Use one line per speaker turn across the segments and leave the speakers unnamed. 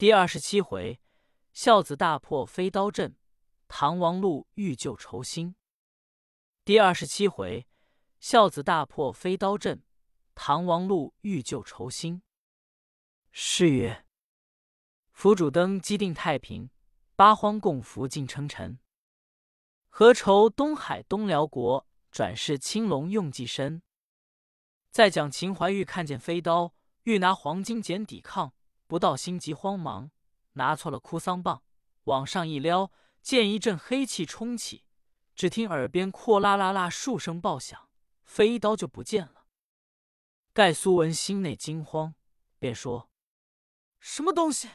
第二十七回，孝子大破飞刀阵，唐王路欲救仇心。第二十七回，孝子大破飞刀阵，唐王路欲救仇心。诗曰：“府主登基定太平，八荒共福尽称臣。何愁东海东辽国，转世青龙用计深。”再讲秦怀玉看见飞刀，欲拿黄金锏抵抗，不到心急慌忙，拿错了哭丧棒，往上一撩，见一阵黑气冲起，只听耳边阔啦啦啦数声爆响，飞刀就不见了。盖苏文心内惊慌，便说：“什么东西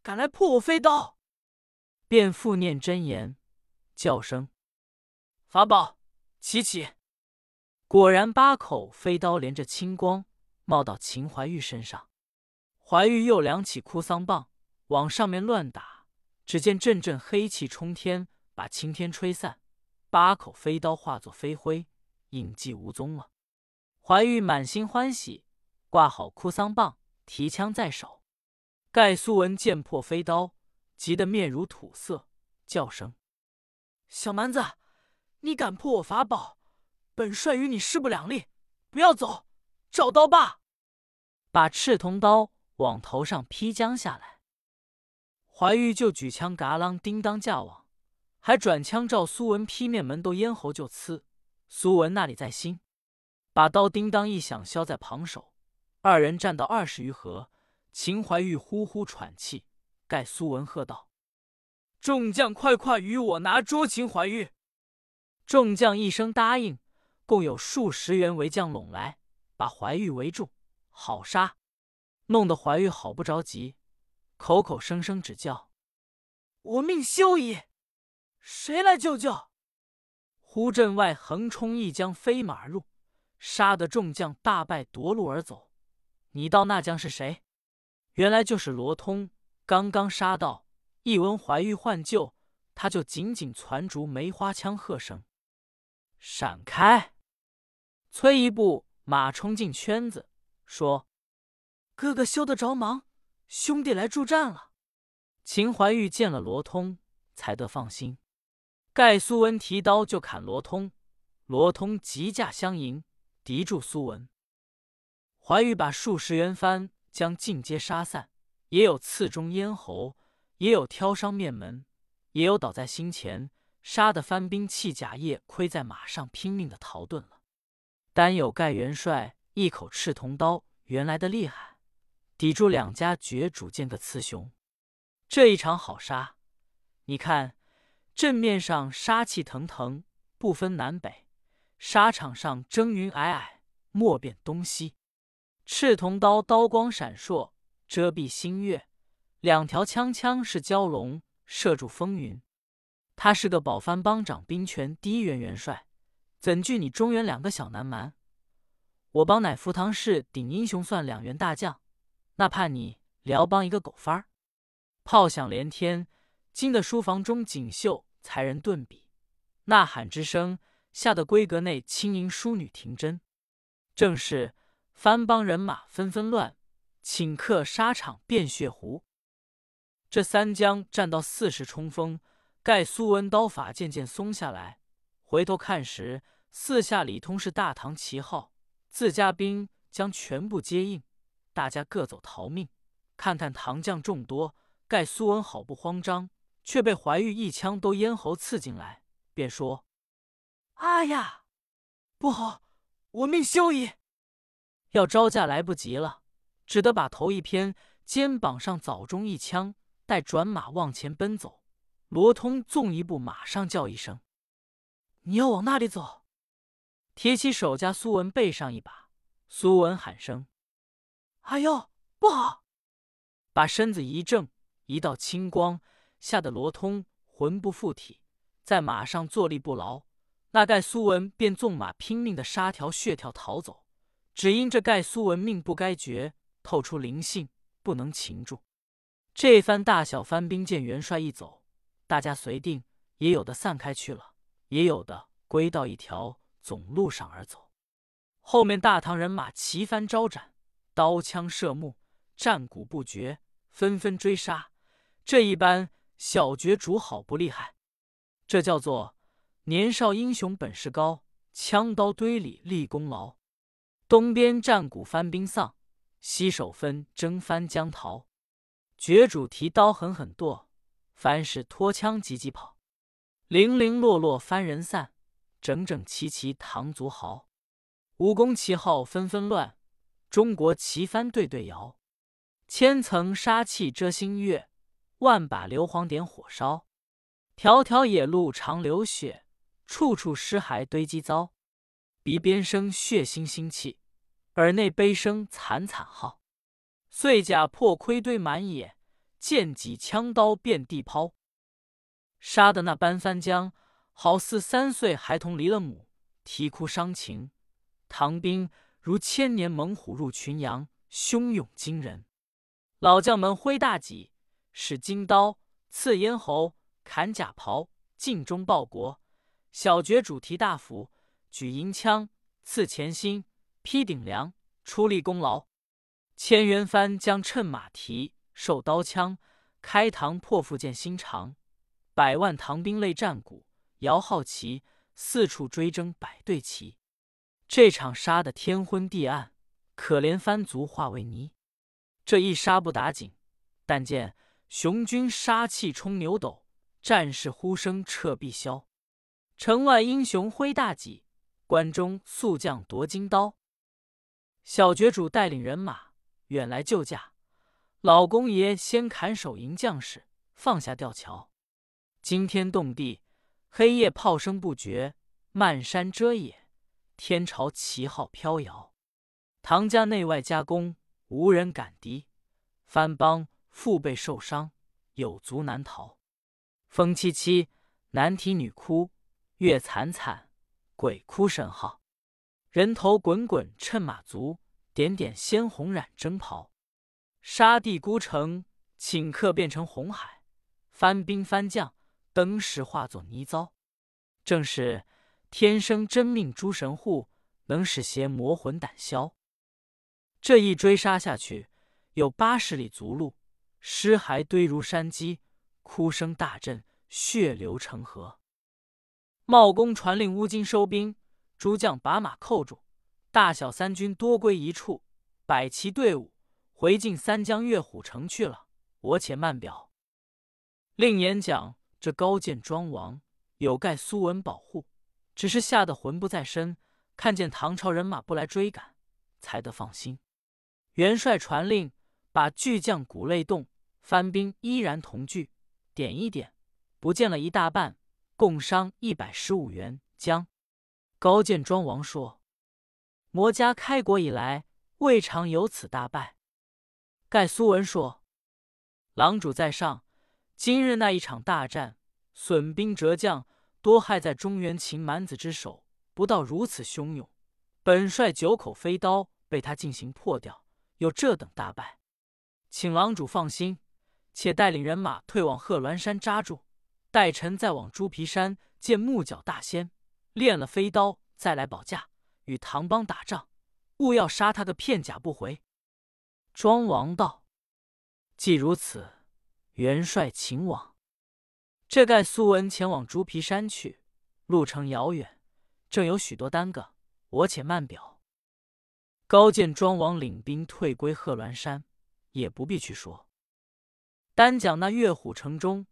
敢来破我飞刀？”便复念真言，叫声：“法宝，起起！”果然，八口飞刀连着青光冒到秦怀玉身上。怀玉又量起哭丧棒，往上面乱打。只见阵阵黑气冲天，把青天吹散，八口飞刀化作飞灰，影迹无踪了。怀玉满心欢喜，挂好哭丧棒，提枪在手。盖苏文见破飞刀，急得面如土色，叫声：“小蛮子，你敢破我法宝？”本帅与你势不两立，不要走，找刀吧！把赤铜刀往头上劈将下来。怀玉就举枪，嘎啷叮当架往，还转枪照苏文劈面门，都咽喉就刺。苏文那里在心，把刀叮当一响，削在旁手。二人战到二十余合，秦怀玉呼呼喘气，盖苏文喝道：“众将快快与我拿捉秦怀玉！”众将一声答应。共有数十员围将拢来，把怀玉围住，好杀！弄得怀玉好不着急，口口声声只叫：“我命休矣！谁来救救？”忽阵外横冲一将飞马入，杀得众将大败，夺路而走。你道那将是谁？原来就是罗通。刚刚杀到，一闻怀玉唤救，他就紧紧攒住梅花枪，喝声：“闪开！”催一步，马冲进圈子，说：“哥哥休得着忙，兄弟来助战了。”秦怀玉见了罗通，才得放心。盖苏文提刀就砍罗通，罗通急驾相迎，敌住苏文。怀玉把数十员番将尽皆杀散，也有刺中咽喉，也有挑伤面门，也有倒在心前，杀得番兵弃甲叶盔在马上，拼命的逃遁了。单有盖元帅一口赤铜刀，原来的厉害，抵住两家绝主剑个雌雄。这一场好杀，你看阵面上杀气腾腾，不分南北；沙场上征云霭霭，莫辨东西。赤铜刀刀光闪烁，遮蔽星月；两条枪枪是蛟龙，射住风云。他是个保藩帮长兵权第一员元帅。怎惧你中原两个小南蛮？我帮乃福堂氏顶英雄，算两员大将，那怕你辽帮一个狗番儿？炮响连天，惊得书房中锦绣才人顿笔，呐喊之声吓得闺阁内轻盈淑女停针。正是番邦人马纷纷乱，顷刻沙场变血湖。这三将战到四时冲锋，盖苏文刀法渐渐松下来。回头看时，四下里通是大唐旗号，自家兵将全部接应，大家各走逃命。看看唐将众多，盖苏文好不慌张，却被怀玉一枪都咽喉刺进来，便说：“哎呀，不好，我命休矣！”要招架来不及了，只得把头一偏，肩膀上早中一枪，待转马往前奔走。罗通纵一步，马上叫一声。你要往那里走？提起手夹苏文背上一把，苏文喊声：“哎呦，不好！”把身子一正，一道青光，吓得罗通魂不附体，在马上坐立不牢。那盖苏文便纵马拼命的杀条血条逃走，只因这盖苏文命不该绝，透出灵性，不能擒住。这番大小番兵见元帅一走，大家随定，也有的散开去了。也有的归到一条总路上而走，后面大唐人马齐帆招展，刀枪射目，战鼓不绝，纷纷追杀。这一般小角逐好不厉害，这叫做年少英雄本事高，枪刀堆里立功劳。东边战鼓翻兵丧，西首分征翻江逃。角主提刀狠狠剁，凡是拖枪急急跑。零零落落翻人散，整整齐齐唐族豪。武功旗号纷纷乱，中国旗帆对对摇。千层杀气遮星月。万把硫磺点火烧，条条野路长流血，处处尸骸堆积糟。鼻边生血腥腥气，耳内悲声惨惨号。碎甲破盔堆满野，剑戟枪刀遍地抛。杀的那般翻江，好似三岁孩童离了母，啼哭伤情。唐兵如千年猛虎入群羊，汹涌惊人。老将们挥大戟。使金刀刺咽喉，砍甲袍，尽忠报国；小爵主提大斧，举银枪，刺前心，劈顶梁，出立功劳。千元帆将趁马蹄，受刀枪，开膛破腹见心肠。百万唐兵擂战鼓，摇号旗，四处追征百队齐。这场杀得天昏地暗，可怜番族化为泥。这一杀不打紧，但见。雄军杀气冲牛斗，战士呼声彻碧霄。城外英雄挥大戟，关中宿将夺金刀。小绝主带领人马远来救驾，老公爷先砍手迎将士，放下吊桥。惊天动地，黑夜炮声不绝，漫山遮野，天朝旗号飘摇。唐家内外夹攻，无人敢敌。番邦。腹背受伤，有足难逃。风凄凄，男啼女哭；月惨惨，鬼哭神号。人头滚滚趁马足，点点鲜红染征袍。杀地孤城，顷刻变成红海。番兵番将，登时化作泥糟。正是天生真命诸神护，能使邪魔魂胆消。这一追杀下去，有八十里足路。尸骸堆如山积，哭声大震，血流成河。茂公传令乌金收兵，诸将把马扣住，大小三军多归一处，摆齐队伍回进三江月虎城去了。我且慢表。令言讲，这高见庄王有盖苏文保护，只是吓得魂不在身，看见唐朝人马不来追赶，才得放心。元帅传令，把巨将鼓擂动。番兵依然同聚，点一点，不见了一大半，共伤一百十五员。将高见庄王说：“魔家开国以来，未尝有此大败。”盖苏文说：“狼主在上，今日那一场大战，损兵折将，多害在中原秦蛮子之手，不到如此汹涌。本帅九口飞刀被他进行破掉，有这等大败，请狼主放心。”且带领人马退往贺峦山扎住，待臣再往猪皮山见木角大仙，练了飞刀，再来保驾，与唐邦打仗，勿要杀他个片甲不回。庄王道：“既如此，元帅请往。”这盖苏文前往猪皮山去，路程遥远，正有许多耽搁，我且慢表。高见庄王领兵退归贺峦山，也不必去说。单讲那岳虎城中，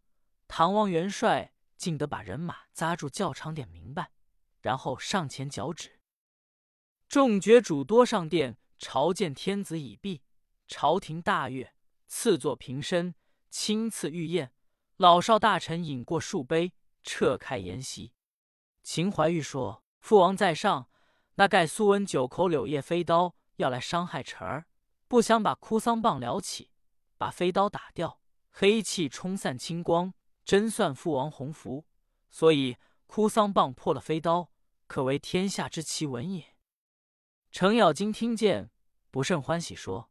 唐王元帅竟得把人马扎住较长，点明白，然后上前脚趾。众爵主多上殿朝见天子已毕，朝廷大悦，赐座平身，亲赐御宴。老少大臣饮过数杯，撤开筵席。秦怀玉说：“父王在上，那盖苏文九口柳叶飞刀要来伤害臣儿，不想把哭丧棒撩起，把飞刀打掉。”黑气冲散青光，真算父王洪福。所以哭丧棒破了飞刀，可为天下之奇闻也。程咬金听见，不甚欢喜，说：“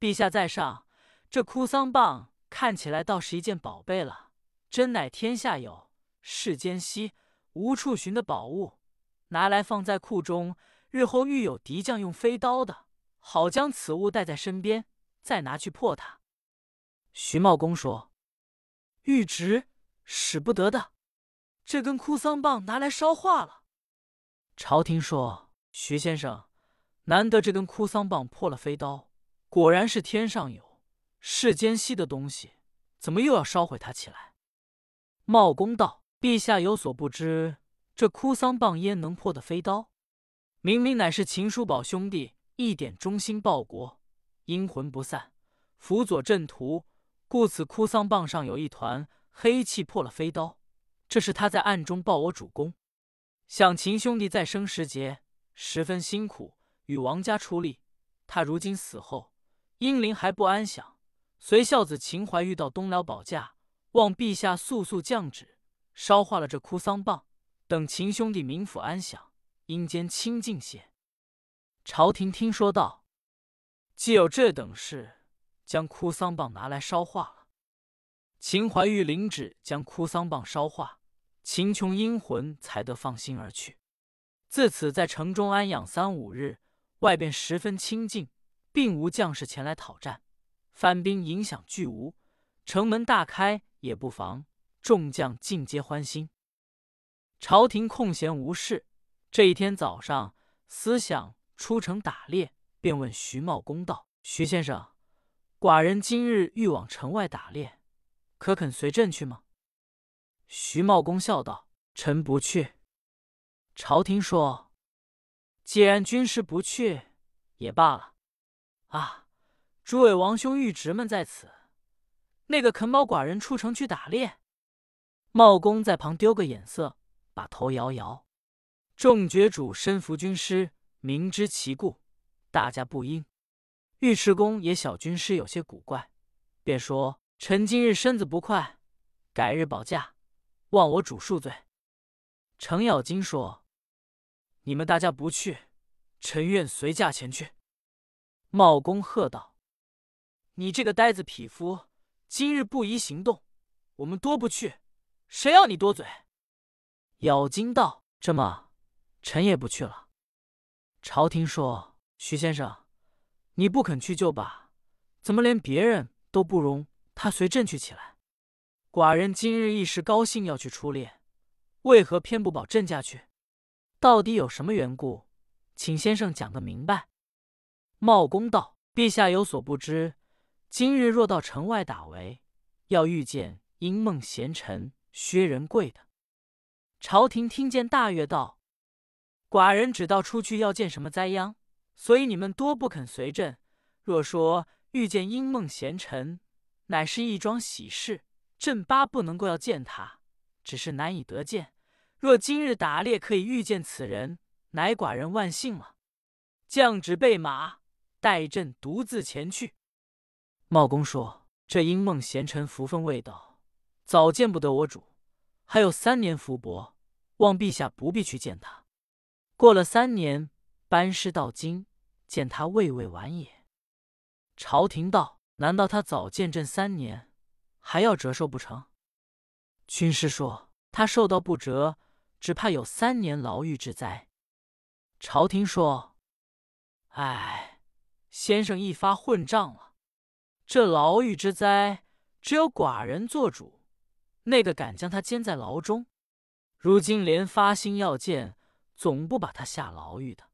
陛下在上，这哭丧棒看起来倒是一件宝贝了，真乃天下有，世间稀，无处寻的宝物。拿来放在库中，日后遇有敌将用飞刀的，好将此物带在身边，再拿去破它。”徐茂公说：“玉旨使不得的，这根哭丧棒拿来烧化了。”朝廷说：“徐先生，难得这根哭丧棒破了飞刀，果然是天上有，世间稀的东西，怎么又要烧毁它起来？”茂公道：“陛下有所不知，这哭丧棒焉能破的飞刀？明明乃是秦叔宝兄弟一点忠心报国，阴魂不散，辅佐阵图。”故此，哭丧棒上有一团黑气，破了飞刀。这是他在暗中报我主公。想秦兄弟在生时节十分辛苦，与王家出力。他如今死后，英灵还不安享。随孝子秦怀玉到东辽保驾，望陛下速速降旨，烧化了这哭丧棒，等秦兄弟冥府安享，阴间清净些。朝廷听说道：“既有这等事。”将哭丧棒拿来烧化了。秦怀玉领旨将哭丧棒烧化，秦琼阴魂才得放心而去。自此在城中安养三五日，外边十分清静，并无将士前来讨战，番兵影响俱无，城门大开也不妨，众将尽皆欢心。朝廷空闲无事，这一天早上思想出城打猎，便问徐茂公道：“徐先生。”寡人今日欲往城外打猎，可肯随朕去吗？徐茂公笑道：“臣不去。”朝廷说：“既然军师不去，也罢了。”啊，诸位王兄御侄们在此，那个肯保寡人出城去打猎？茂公在旁丢个眼色，把头摇摇。众爵主身服军师，明知其故，大家不应。尉迟恭也小军师有些古怪，便说：“臣今日身子不快，改日保驾，望我主恕罪。”程咬金说：“你们大家不去，臣愿随驾前去。”茂公喝道：“你这个呆子匹夫，今日不宜行动，我们多不去，谁要你多嘴？”咬金道：“这么，臣也不去了。”朝廷说：“徐先生。”你不肯去就罢，怎么连别人都不容他随朕去起来？寡人今日一时高兴要去出猎，为何偏不保朕驾去？到底有什么缘故？请先生讲个明白。茂公道：“陛下有所不知，今日若到城外打围，要遇见阴梦贤臣薛仁贵的。”朝廷听见大悦道：“寡人只道出去要见什么灾殃。”所以你们多不肯随朕。若说遇见阴梦贤臣，乃是一桩喜事，朕巴不能够要见他，只是难以得见。若今日打猎可以遇见此人，乃寡人万幸了。降旨备马，待朕独自前去。茂公说：“这因梦贤臣福分未到，早见不得我主。还有三年福薄，望陛下不必去见他。过了三年。”班师到京，见他未未晚也。朝廷道：“难道他早见朕三年，还要折寿不成？”军师说：“他寿到不折，只怕有三年牢狱之灾。”朝廷说：“哎，先生一发混账了。这牢狱之灾，只有寡人做主，那个敢将他监在牢中，如今连发心要见，总不把他下牢狱的。”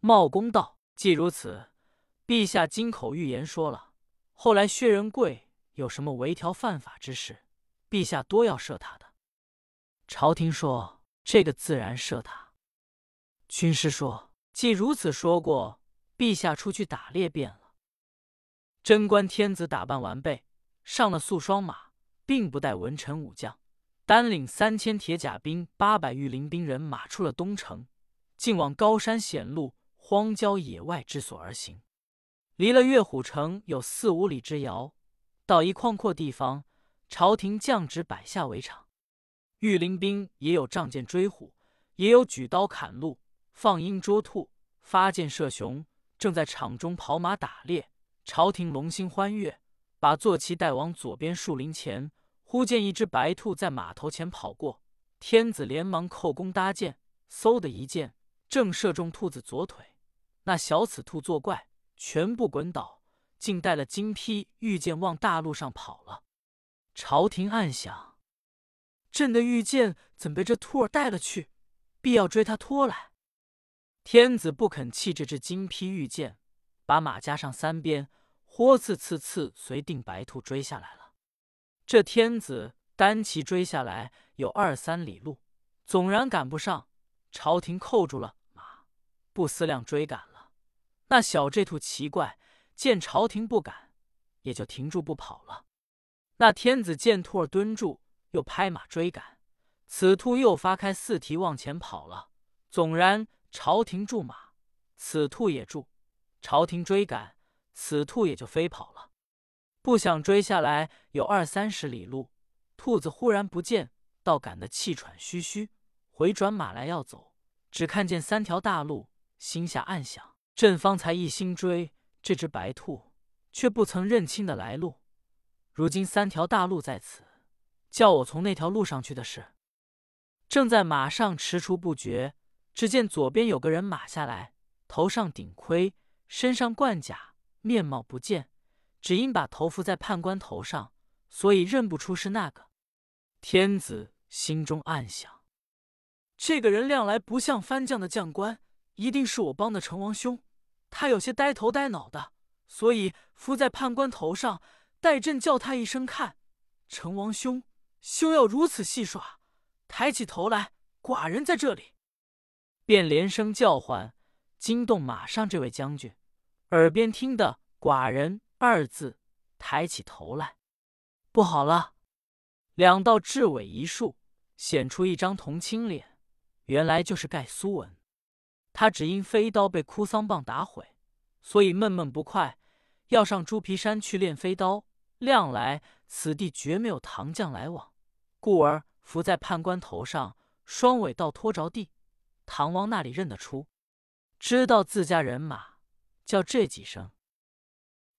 茂公道：“既如此，陛下金口玉言说了，后来薛仁贵有什么违条犯法之事，陛下多要赦他的。”朝廷说：“这个自然赦他。”军师说：“既如此说过，陛下出去打猎便了。”贞观天子打扮完备，上了素双马，并不带文臣武将，单领三千铁甲兵、八百御林兵人马出了东城，竟往高山险路。荒郊野外之所而行，离了岳虎城有四五里之遥。到一旷阔地方，朝廷降旨摆下围场，御林兵也有仗剑追虎，也有举刀砍鹿、放鹰捉兔、发箭射熊，正在场中跑马打猎。朝廷龙心欢悦，把坐骑带往左边树林前。忽见一只白兔在马头前跑过，天子连忙扣弓搭箭，嗖的一箭，正射中兔子左腿。那小雌兔作怪，全部滚倒，竟带了金披御剑往大路上跑了。朝廷暗想：朕的御剑怎被这兔儿带了去？必要追他拖来。天子不肯弃这只金披玉剑，把马加上三鞭，豁刺刺刺随定白兔追下来了。这天子单骑追下来有二三里路，纵然赶不上。朝廷扣住了马，不思量追赶了。那小这兔奇怪，见朝廷不敢，也就停住不跑了。那天子见兔儿蹲住，又拍马追赶，此兔又发开四蹄往前跑了。纵然。朝廷驻马，此兔也住；朝廷追赶，此兔也就飞跑了。不想追下来有二三十里路，兔子忽然不见，倒赶得气喘吁吁，回转马来要走，只看见三条大路，心下暗想：朕方才一心追这只白兔，却不曾认清的来路。如今三条大路在此，叫我从那条路上去的事，正在马上踟蹰不决。只见左边有个人马下来，头上顶盔，身上冠甲，面貌不见，只因把头伏在判官头上，所以认不出是那个。天子心中暗想：这个人亮来不像藩将的将官，一定是我帮的成王兄。他有些呆头呆脑的，所以伏在判官头上，待朕叫他一声看。成王兄，休要如此戏耍！抬起头来，寡人在这里。便连声叫唤，惊动马上这位将军。耳边听得“寡人”二字，抬起头来，不好了！两道雉尾一竖，显出一张铜青脸，原来就是盖苏文。他只因飞刀被哭丧棒打毁，所以闷闷不快，要上猪皮山去练飞刀。亮来此地绝没有唐将来往，故而伏在判官头上，双尾倒拖着地。唐王那里认得出，知道自家人马，叫这几声。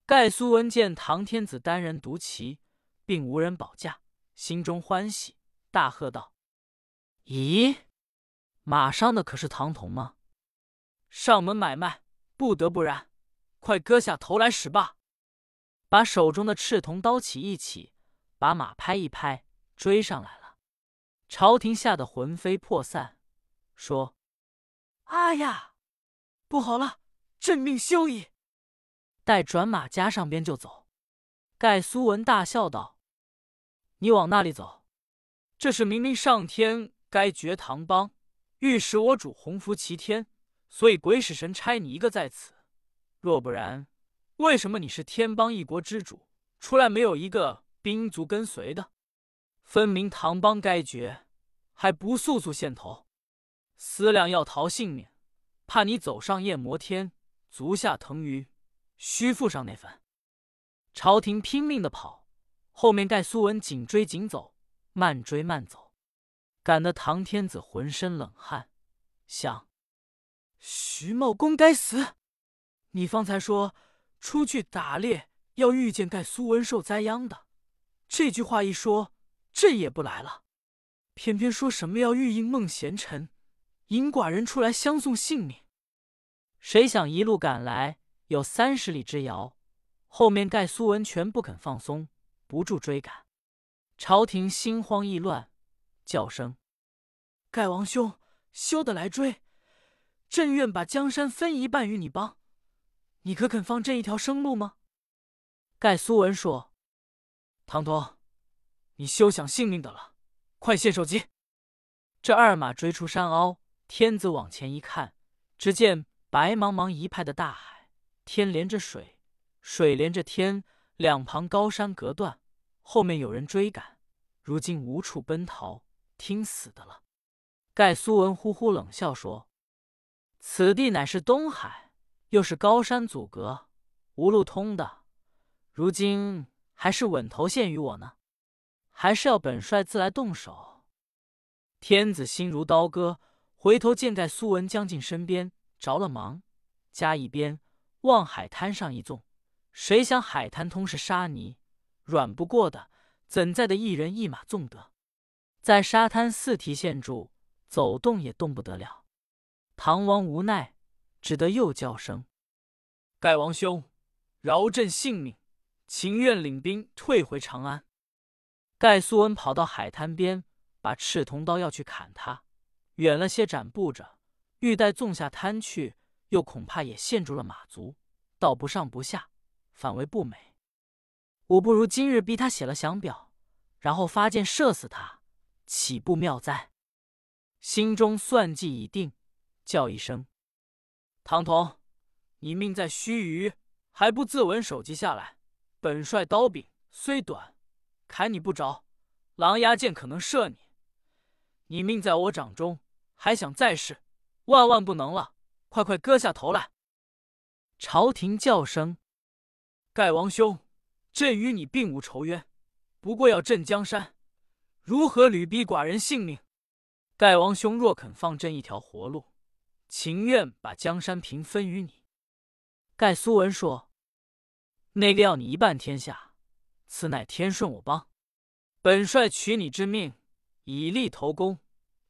盖苏文见唐天子单人独骑，并无人保驾，心中欢喜，大喝道：“咦，马上的可是唐同吗？上门买卖，不得不然，快割下头来使吧！”把手中的赤铜刀起一起，把马拍一拍，追上来了。朝廷吓得魂飞魄散，说。哎呀，不好了！朕命休矣！待转马加上边就走。盖苏文大笑道：“你往那里走？这是明明上天该绝唐邦，欲使我主鸿福齐天，所以鬼使神差你一个在此。若不然，为什么你是天邦一国之主，出来没有一个兵卒跟随的？分明唐邦该绝，还不速速献头？”思量要逃性命，怕你走上夜摩天，足下腾云，须负上那份。朝廷拼命的跑，后面盖苏文紧追紧走，慢追慢走，赶得唐天子浑身冷汗，想：徐茂公该死！你方才说出去打猎要遇见盖苏文受灾殃的，这句话一说，朕也不来了。偏偏说什么要遇应孟贤臣。引寡人出来相送性命，谁想一路赶来有三十里之遥，后面盖苏文全不肯放松，不住追赶。朝廷心慌意乱，叫声：“盖王兄，休得来追！朕愿把江山分一半与你帮，你可肯放朕一条生路吗？”盖苏文说：“唐同，你休想性命的了，快献首级！”这二马追出山凹。天子往前一看，只见白茫茫一派的大海，天连着水，水连着天，两旁高山隔断，后面有人追赶，如今无处奔逃，听死的了。盖苏文呼呼冷笑说：“此地乃是东海，又是高山阻隔，无路通的。如今还是稳头献于我呢，还是要本帅自来动手？”天子心如刀割。回头见盖苏文将近身边，着了忙，加一边往海滩上一纵。谁想海滩通是沙泥，软不过的，怎在的一人一马纵得？在沙滩四蹄陷住，走动也动不得了。唐王无奈，只得又叫声：“盖王兄，饶朕性命，情愿领兵退回长安。”盖苏文跑到海滩边，把赤铜刀要去砍他，远了些展布着，欲待纵下滩去，又恐怕也陷住了马足，倒不上不下，反为不美。我不如今日逼他写了降表，然后发箭射死他，岂不妙哉？心中算计已定，叫一声：“唐同，你命在须臾，还不自刎首级下来？本帅刀柄虽短。”砍你不着，狼牙箭可能射你。你命在我掌中，还想再试？万万不能了！快快割下头来！朝廷叫声：“盖王兄，朕与你并无仇冤，不过要镇江山，如何屡逼寡人性命？盖王兄若肯放朕一条活路，情愿把江山平分于你。”盖苏文说：“那个要你一半天下。”此乃天顺我帮，本帅取你之命，以立头功，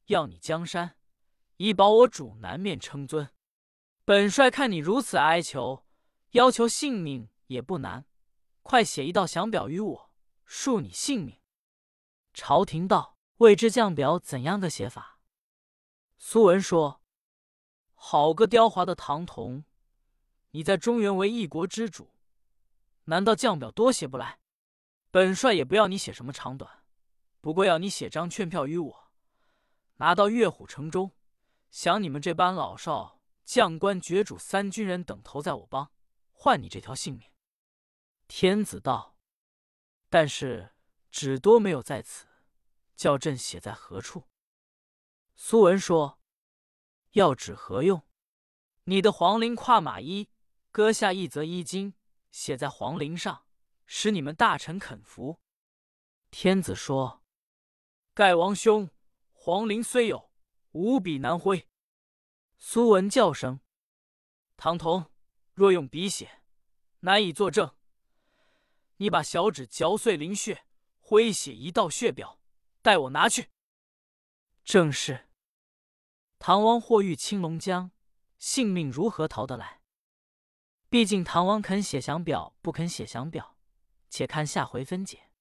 要你江山，以保我主南面称尊。本帅看你如此哀求，要求性命也不难，快写一道降表于我，恕你性命。朝廷道：“未知降表怎样个写法？”苏文说：“好个刁滑的唐同，你在中原为一国之主，难道降表多写不来？”本帅也不要你写什么长短，不过要你写张劝票与我，拿到岳虎城中，想你们这般老少将官爵主三军人等投在我帮，换你这条性命。天子道：“但是纸多没有在此，叫朕写在何处？”苏文说：“要纸何用？你的黄绫跨马衣，割下一则衣襟，写在黄绫上。”使你们大臣肯服。天子说：“盖王兄，皇陵虽有，无笔难挥。”苏文叫声：“唐同，若用笔写，难以作证。你把小指嚼碎鳞血，挥写一道血表，待我拿去。”正是。唐王或遇青龙江，性命如何逃得来？毕竟唐王肯写降表，不肯写降表。且看下回分解。